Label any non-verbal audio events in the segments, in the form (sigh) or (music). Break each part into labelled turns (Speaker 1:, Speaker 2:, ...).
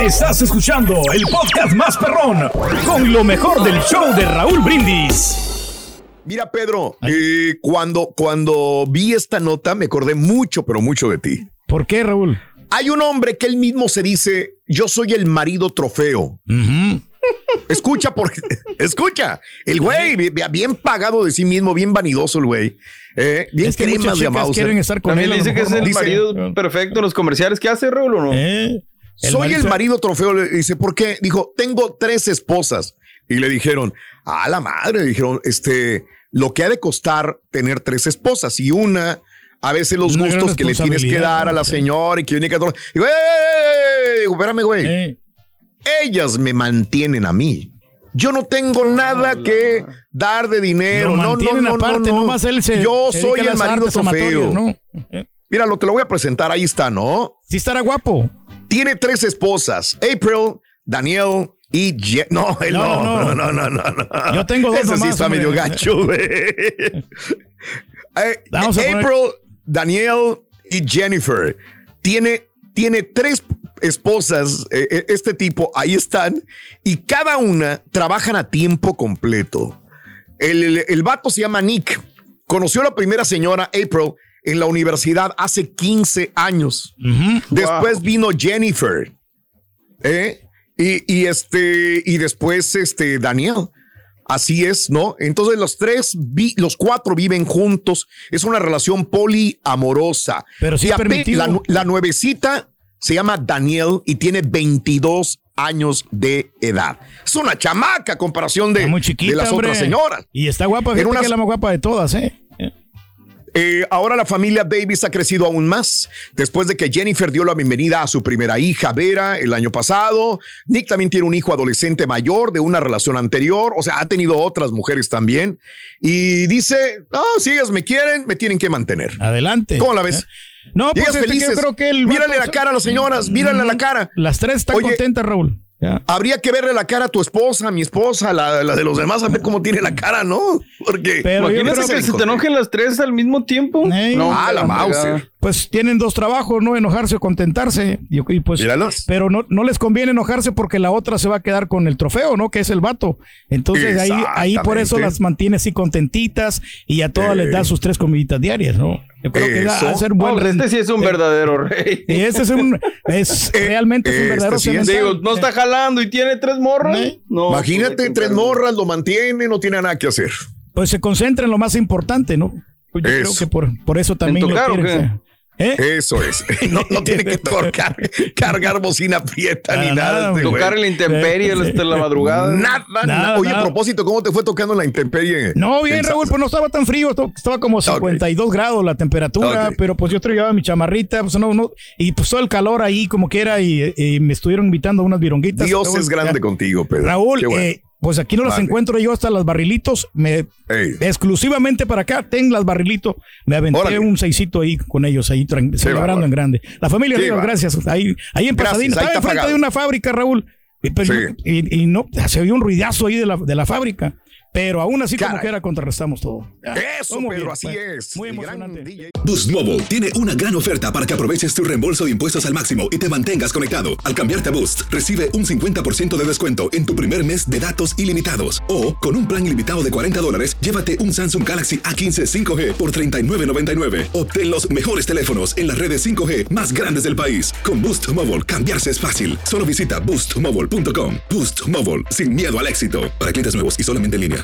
Speaker 1: Estás escuchando el podcast más perrón con lo mejor del show de Raúl Brindis.
Speaker 2: Mira, Pedro, eh, cuando, cuando vi esta nota me acordé mucho, pero mucho de ti.
Speaker 3: ¿Por qué, Raúl?
Speaker 2: Hay un hombre que él mismo se dice, yo soy el marido trofeo. Escucha, porque, escucha, el güey, bi- bien pagado de sí mismo, bien vanidoso el güey. Eh, bien
Speaker 3: Es que
Speaker 2: cremas de
Speaker 3: quieren estar con
Speaker 4: También
Speaker 3: él.
Speaker 4: le dice que es el marido perfecto en los comerciales. ¿Qué hace, Raúl, o no?
Speaker 3: Eh, el
Speaker 2: Soy el
Speaker 3: marido-
Speaker 2: trofeo. Le dice, ¿por qué? Dijo, tengo tres esposas. Y le dijeron, a la madre, dijeron, este, lo que ha de costar tener tres esposas y una, a veces los
Speaker 3: Una
Speaker 2: gustos que le tienes que dar a la señora y que viene que. Digo, ¡eh, eh, eh! Digo, espérame, güey. Ellas me mantienen a mí. Yo no tengo nada que dar de dinero. No, no, no, no,
Speaker 3: aparte,
Speaker 2: no.
Speaker 3: nomás él se
Speaker 2: Yo
Speaker 3: se
Speaker 2: soy el marido trofeo.
Speaker 3: ¿no? Eh,
Speaker 2: Míralo, te lo voy a presentar. Ahí está, ¿no?
Speaker 3: Sí estará guapo.
Speaker 2: Tiene tres esposas: April, Daniel y Je- No, (laughs) no,
Speaker 3: No,
Speaker 2: no,
Speaker 3: no.
Speaker 2: no, no, no. no.
Speaker 3: Yo tengo dos
Speaker 2: Ese sí está medio gacho, (laughs) güey. Eh, April, Daniel y Jennifer. Tiene, tiene tres esposas, eh, eh, este tipo, ahí están, y cada una trabajan a tiempo completo. El, el, el vato se llama Nick. Conoció a la primera señora, April, en la universidad hace 15 años. Después vino Jennifer. ¿eh? Y, y este, y después este Daniel. Así es, ¿no? Entonces los tres, vi- los cuatro viven juntos. Es una relación poliamorosa.
Speaker 3: Pero sí.
Speaker 2: La, nu- la nuevecita se llama Daniel y tiene 22 años de edad. Es una chamaca a comparación de,
Speaker 3: Está muy chiquita,
Speaker 2: de las
Speaker 3: hombre.
Speaker 2: otras señoras.
Speaker 3: Y está guapa,
Speaker 2: una-
Speaker 3: que es la más guapa de todas, ¿eh?
Speaker 2: Eh, ahora la familia Davis ha crecido aún más después de que Jennifer dio la bienvenida a su primera hija, Vera, el año pasado. Nick también tiene un hijo adolescente mayor de una relación anterior, o sea, ha tenido otras mujeres también. Y dice, no, si ellas me quieren, me tienen que mantener.
Speaker 3: Adelante.
Speaker 2: ¿Cómo la ves?
Speaker 3: ¿Eh? No,
Speaker 2: Y
Speaker 3: pues este, que yo
Speaker 2: felices.
Speaker 3: creo que el
Speaker 2: Mírale
Speaker 3: vato-
Speaker 2: la cara a las señoras, mírale la cara.
Speaker 3: Las tres están
Speaker 2: Oye,
Speaker 3: contentas, Raúl. Ya.
Speaker 2: Habría que verle la cara a tu esposa, a mi esposa, la, la de los demás, a ver cómo tiene la cara, ¿no? Porque
Speaker 3: Pero yo
Speaker 4: Imagínate
Speaker 3: creo
Speaker 4: que se te enojen las tres al mismo tiempo. No,
Speaker 2: Ah, la Mauser.
Speaker 3: Pues tienen dos trabajos, ¿no? Enojarse o contentarse. Y, y pues,
Speaker 2: Míralos.
Speaker 3: pero no, no les conviene enojarse porque la otra se va a quedar con el trofeo, ¿no? Que es el vato. Entonces ahí, ahí por eso las mantiene así contentitas y a todas les da sus tres comiditas diarias, ¿no? Yo creo que va
Speaker 2: Eso.
Speaker 3: a ser buen
Speaker 4: Hombre, este sí es un
Speaker 3: eh,
Speaker 4: verdadero rey.
Speaker 3: Y este es un, es (laughs) realmente es un
Speaker 2: este
Speaker 3: verdadero
Speaker 2: sí es.
Speaker 3: cemental.
Speaker 4: Digo, no está jalando y tiene tres morras.
Speaker 3: ¿Eh?
Speaker 4: No,
Speaker 2: Imagínate, tres morras, lo mantiene, no tiene nada que hacer.
Speaker 3: Pues se concentra en lo más importante, ¿no? Pues yo creo que por, por eso también
Speaker 4: ¿En
Speaker 3: lo
Speaker 4: tocar
Speaker 3: quieren.
Speaker 4: qué?
Speaker 3: o sea, ¿Eh?
Speaker 2: Eso es. (laughs) No, no tiene que tocar, cargar bocina prieta ni nada.
Speaker 3: nada,
Speaker 2: este.
Speaker 4: Tocar en la intemperie
Speaker 3: Sí.
Speaker 4: hasta la madrugada.
Speaker 2: Nada,
Speaker 3: Nada,
Speaker 2: nada. Oye, a propósito, ¿cómo te fue tocando en la intemperie?
Speaker 3: No, bien,
Speaker 2: En
Speaker 3: Raúl, pues no estaba tan frío, estaba como 52 grados la temperatura, pero pues yo traía mi chamarrita, pues no, no, y pues todo el calor ahí como quiera, y, y me estuvieron invitando a unas vironguitas.
Speaker 2: Dios es grande
Speaker 3: ya.
Speaker 2: contigo, Pedro.
Speaker 3: Raúl,
Speaker 2: Qué bueno.
Speaker 3: eh, pues aquí no las
Speaker 2: Vale.
Speaker 3: encuentro yo hasta las barrilitos, me,
Speaker 2: Ey.
Speaker 3: exclusivamente para acá, ten las barrilitos, me aventé
Speaker 2: Órale.
Speaker 3: un seisito ahí con ellos, ahí tran- celebrando
Speaker 2: bárbaro.
Speaker 3: en grande. La familia Rivas,
Speaker 2: bárbaro.
Speaker 3: gracias, ahí, ahí en
Speaker 2: Gracias,
Speaker 3: Pasadena,
Speaker 2: ahí
Speaker 3: estaba enfrente de una fábrica, Raúl, y,
Speaker 2: Sí.
Speaker 3: y- y no, se oía un ruidazo ahí de la, de la fábrica. Pero aún así, como
Speaker 2: Caray.
Speaker 3: que era, contrarrestamos todo. Ya,
Speaker 2: Eso, Pedro,
Speaker 3: bien,
Speaker 2: así
Speaker 3: fue
Speaker 2: es.
Speaker 3: Muy emocionante.
Speaker 5: Boost Mobile tiene una gran oferta para que aproveches tu reembolso de impuestos al máximo y te mantengas conectado. Al cambiarte a Boost, recibe un 50% de descuento en tu primer mes de datos ilimitados. O, con un plan ilimitado de 40 dólares, llévate un Samsung Galaxy A15 5G por $39.99. Obtén los mejores teléfonos en las redes 5G más grandes del país. Con Boost Mobile, cambiarse es fácil. Solo visita boostmobile.com. Boost Mobile, sin miedo al éxito. Para clientes nuevos y solamente en línea,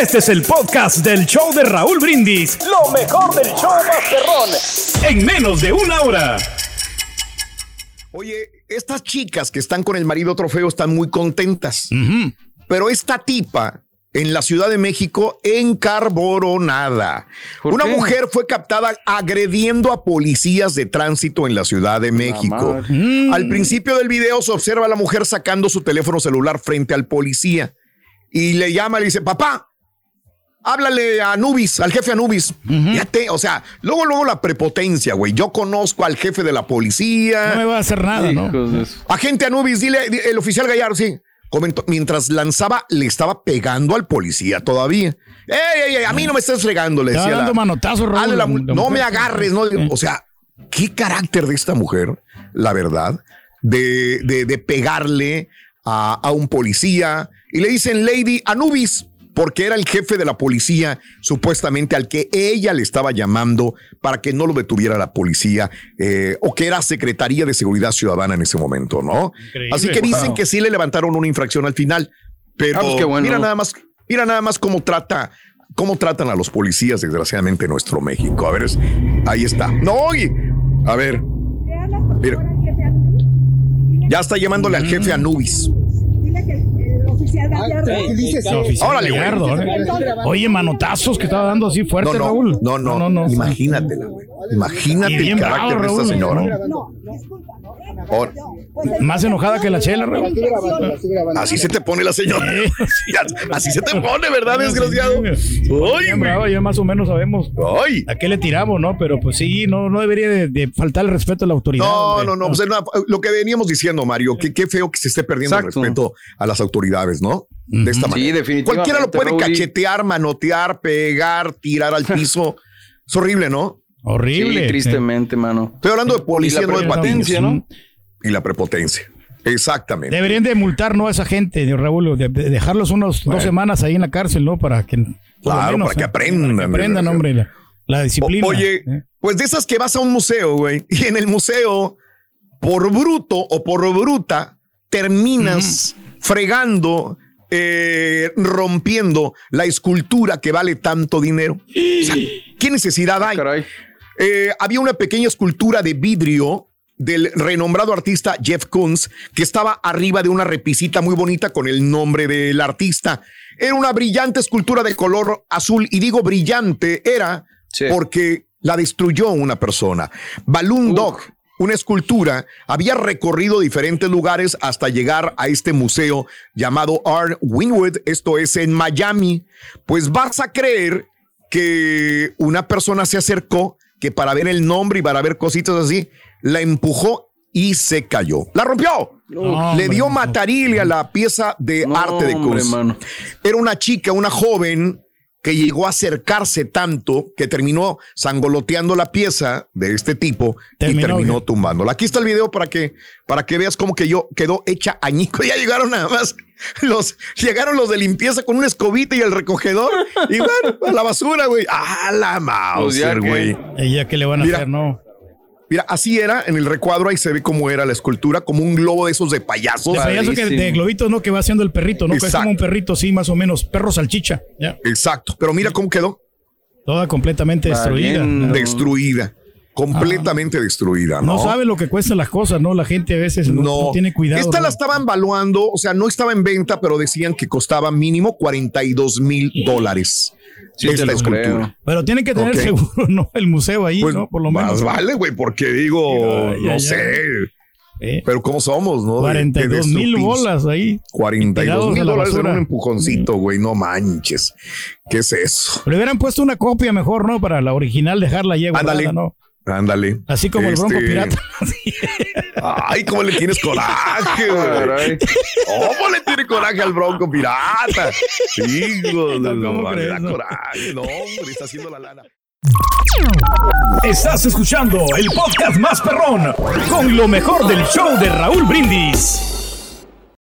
Speaker 1: Este es el podcast del show de Raúl Brindis. Lo mejor del show Masterrón. En menos de una hora.
Speaker 2: Oye, estas chicas que están con el marido trofeo están muy contentas. Pero esta tipa en la Ciudad de México encarboronada.
Speaker 4: ¿Por
Speaker 2: Una
Speaker 4: qué?
Speaker 2: mujer fue captada agrediendo a policías de tránsito en la Ciudad de México.
Speaker 4: madre.
Speaker 2: Al principio del video se observa a la mujer sacando su teléfono celular frente al policía y le llama y le dice, papá, háblale a Anubis, al jefe Anubis. Fíjate, o sea, luego, luego la prepotencia, güey. Yo conozco al jefe de la policía.
Speaker 3: No me va a hacer nada, ¿no?
Speaker 2: Agente Anubis, dile, di- el oficial Gallardo, sí. Comentó, mientras lanzaba, le estaba pegando al policía todavía. ¡Ey, ey, ey! A mí no me estás fregando, le decía. la-
Speaker 3: dando Raúl,
Speaker 2: la mu-
Speaker 3: la- la
Speaker 2: no
Speaker 3: mujer.
Speaker 2: me agarres, ¿no?
Speaker 3: Eh.
Speaker 2: O sea, qué carácter de esta mujer, la verdad, de, de- de pegarle a, a un policía. Y le dicen Lady Anubis, porque era el jefe de la policía, supuestamente al que ella le estaba llamando para que no lo detuviera la policía, eh, o que era Secretaría de Seguridad Ciudadana en ese momento, ¿no?
Speaker 3: Increíble.
Speaker 2: Así que dicen
Speaker 3: Wow.
Speaker 2: que sí le levantaron una infracción al final, pero
Speaker 4: Ah, pues bueno.
Speaker 2: mira nada más, mira nada más cómo trata, cómo tratan a los policías, desgraciadamente, en nuestro México. A ver, es- ahí está. No, oye, a ver, mira. Ya está llamándole al jefe Anubis.
Speaker 6: Que el.
Speaker 3: Oye, manotazos que estaba dando así fuerte,
Speaker 2: No, no,
Speaker 3: Raúl.
Speaker 2: no, no,
Speaker 3: no.
Speaker 2: imagínatela, güey. Imagínate el carácter
Speaker 3: bravo,
Speaker 2: de esta
Speaker 3: Raúl,
Speaker 2: señora.
Speaker 3: ¿no? Más enojada que la chela, Raúl.
Speaker 2: así se te pone la señora. (laughs) Así se te pone, ¿verdad, desgraciado?
Speaker 3: Bravo, ya más o menos sabemos
Speaker 2: Ay.
Speaker 3: a qué le tiramos, ¿no? Pero pues sí, no, no debería de, de faltar el respeto a la autoridad.
Speaker 2: No,
Speaker 3: hombre.
Speaker 2: no, no, pues, no, lo que veníamos diciendo, Mario, que qué feo que se esté perdiendo el respeto a las autoridades, ¿no? De esta
Speaker 4: Sí,
Speaker 2: manera.
Speaker 4: definitivamente.
Speaker 2: Cualquiera lo puede
Speaker 4: Raúl,
Speaker 2: cachetear, manotear, pegar, tirar al (laughs) piso. es horrible, ¿no?
Speaker 3: Horrible.
Speaker 4: Sí, tristemente, mano.
Speaker 2: Estoy hablando de policía,
Speaker 4: Y la
Speaker 2: no de
Speaker 4: prepotencia,
Speaker 2: patín.
Speaker 4: ¿no?
Speaker 2: Y la prepotencia. Exactamente.
Speaker 3: Deberían de multar, ¿no? A esa gente, de Raúl, de, de dejarlos unos dos semanas ahí en la cárcel, ¿no? Para que.
Speaker 2: Claro, para que aprendan,
Speaker 3: Para que aprendan, hombre, la, la disciplina.
Speaker 2: O- oye,
Speaker 3: ¿eh?
Speaker 2: pues de esas que vas a un museo, güey, y en el museo, por bruto o por bruta, terminas fregando, eh, rompiendo la escultura que vale tanto dinero. O sea, ¿Qué necesidad hay?
Speaker 4: Caray.
Speaker 2: Eh, había una pequeña escultura de vidrio del renombrado artista Jeff Koons que estaba arriba de una repisita muy bonita con el nombre del artista. Era una brillante escultura de color azul y digo brillante era
Speaker 4: Sí.
Speaker 2: porque la destruyó una persona. Balloon Dog, una escultura, había recorrido diferentes lugares hasta llegar a este museo llamado Art Winwood, esto es en Miami. Pues vas a creer que una persona se acercó, que para ver el nombre y para ver cositas así, la empujó y se cayó. La rompió.
Speaker 3: No,
Speaker 2: Le dio matarile a la pieza de
Speaker 4: No,
Speaker 2: arte de
Speaker 4: hombre, mano.
Speaker 2: Era una chica, una joven que llegó a acercarse tanto que terminó sangoloteando la pieza de este tipo
Speaker 3: Terminó,
Speaker 2: y terminó
Speaker 3: bien.
Speaker 2: tumbándola. Aquí está el video para que, para que veas cómo que yo quedó hecha añico. (laughs) Ya llegaron nada más los, llegaron los de limpieza con una escobita y el recogedor y bueno, a la basura, güey. A la
Speaker 4: Pues ya que-
Speaker 2: güey.
Speaker 3: Ella que le van a
Speaker 2: Mira.
Speaker 3: hacer, ¿no?
Speaker 2: Mira, así era en el recuadro. Ahí se ve cómo era la escultura, como un globo de esos de payasos.
Speaker 3: De payaso que de globitos, ¿no? Que va haciendo el perrito, ¿no? Que es como un perrito, sí, más o menos. Perro salchicha. Ya.
Speaker 2: Exacto. Pero mira cómo quedó
Speaker 3: Toda completamente destruida.
Speaker 2: destruida. completamente destruida, ¿no?
Speaker 3: No sabe lo que cuestan las cosas, ¿no? La gente a veces no, no tiene cuidado.
Speaker 2: Esta
Speaker 3: ¿no?
Speaker 2: la estaban valuando, o sea, no estaba en venta, pero decían que costaba mínimo 42 mil dólares.
Speaker 4: Sí,
Speaker 2: esta escultura.
Speaker 4: creo.
Speaker 3: Pero tiene que tener seguro, ¿no? El museo ahí,
Speaker 2: Pues
Speaker 3: ¿no? Por lo
Speaker 2: más
Speaker 3: menos.
Speaker 2: vale, güey, porque digo,
Speaker 3: Ya, ya,
Speaker 2: no
Speaker 3: ya.
Speaker 2: sé,
Speaker 3: Eh,
Speaker 2: pero cómo somos, ¿no? De- de
Speaker 3: 42 mil bolas ahí.
Speaker 2: 42
Speaker 3: tirados
Speaker 2: mil dólares en un empujoncito, güey, no manches. ¿Qué es eso?
Speaker 3: Le hubieran puesto una copia mejor, ¿no? Para la original dejarla ahí
Speaker 2: Ándale.
Speaker 3: ¿no?
Speaker 2: Ándale.
Speaker 3: Así como el Bronco
Speaker 2: Este,
Speaker 3: Pirata.
Speaker 2: Ay, cómo le tienes coraje, güey. ¿Cómo le tiene coraje al Bronco Pirata? (laughs) Hijo de
Speaker 3: No, ¿cómo
Speaker 2: no, le
Speaker 3: crees,
Speaker 2: da
Speaker 3: no?
Speaker 2: coraje. No, hombre, está haciendo la lana.
Speaker 1: Estás escuchando el podcast más perrón con lo mejor del show de Raúl Brindis.